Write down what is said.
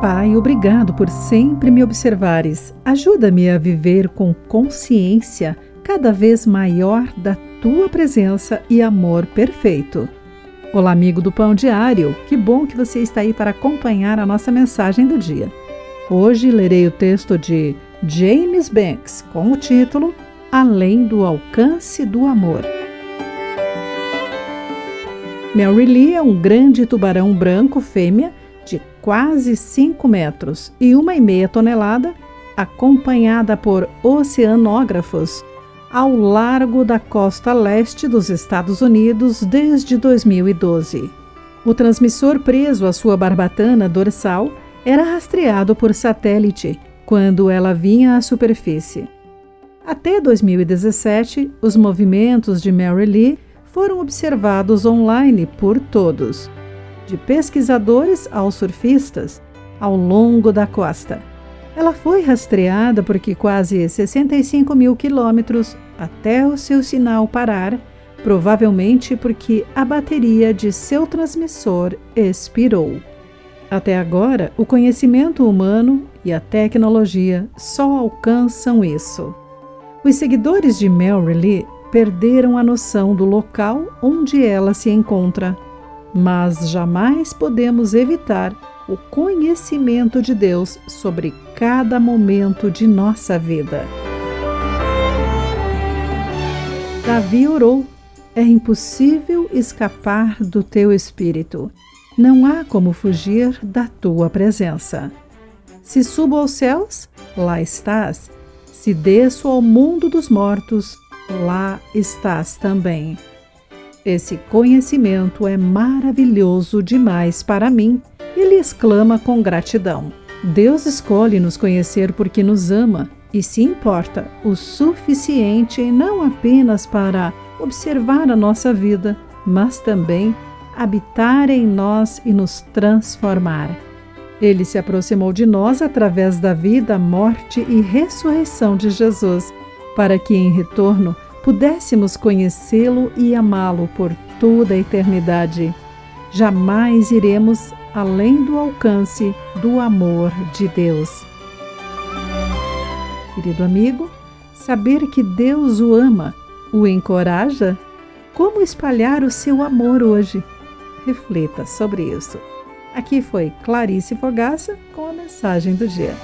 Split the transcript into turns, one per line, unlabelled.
Pai, obrigado por sempre me observares. Ajuda-me a viver com consciência cada vez maior da tua presença e amor perfeito. Olá, amigo do Pão Diário. Que bom que você está aí para acompanhar a nossa mensagem do dia. Hoje lerei o texto de James Banks com o título Além do alcance do amor. Mary Lee é um grande tubarão branco fêmea de quase 5 metros e uma e meia tonelada, acompanhada por oceanógrafos ao largo da costa leste dos Estados Unidos desde 2012. O transmissor preso à sua barbatana dorsal era rastreado por satélite quando ela vinha à superfície. Até 2017, os movimentos de Mary Lee foram observados online por todos, de pesquisadores aos surfistas, ao longo da costa. Ela foi rastreada porque quase 65 mil quilômetros até o seu sinal parar, provavelmente porque a bateria de seu transmissor expirou. Até agora, o conhecimento humano e a tecnologia só alcançam isso. Os seguidores de Mary Lee perderam a noção do local onde ela se encontra, mas jamais podemos evitar o conhecimento de Deus sobre cada momento de nossa vida. Davi orou: É impossível escapar do teu espírito. Não há como fugir da tua presença. Se subo aos céus, lá estás. Se desço ao mundo dos mortos, lá estás também. Esse conhecimento é maravilhoso demais para mim. Ele exclama com gratidão. Deus escolhe nos conhecer porque nos ama e se importa o suficiente não apenas para observar a nossa vida, mas também habitar em nós e nos transformar. Ele se aproximou de nós através da vida, morte e ressurreição de Jesus para que em retorno pudéssemos conhecê-lo e amá-lo por toda a eternidade. Jamais iremos além do alcance do amor de Deus. Querido amigo, saber que Deus o ama o encoraja? Como espalhar o seu amor hoje? Reflita sobre isso. Aqui foi Clarice Fogaça com a mensagem do dia.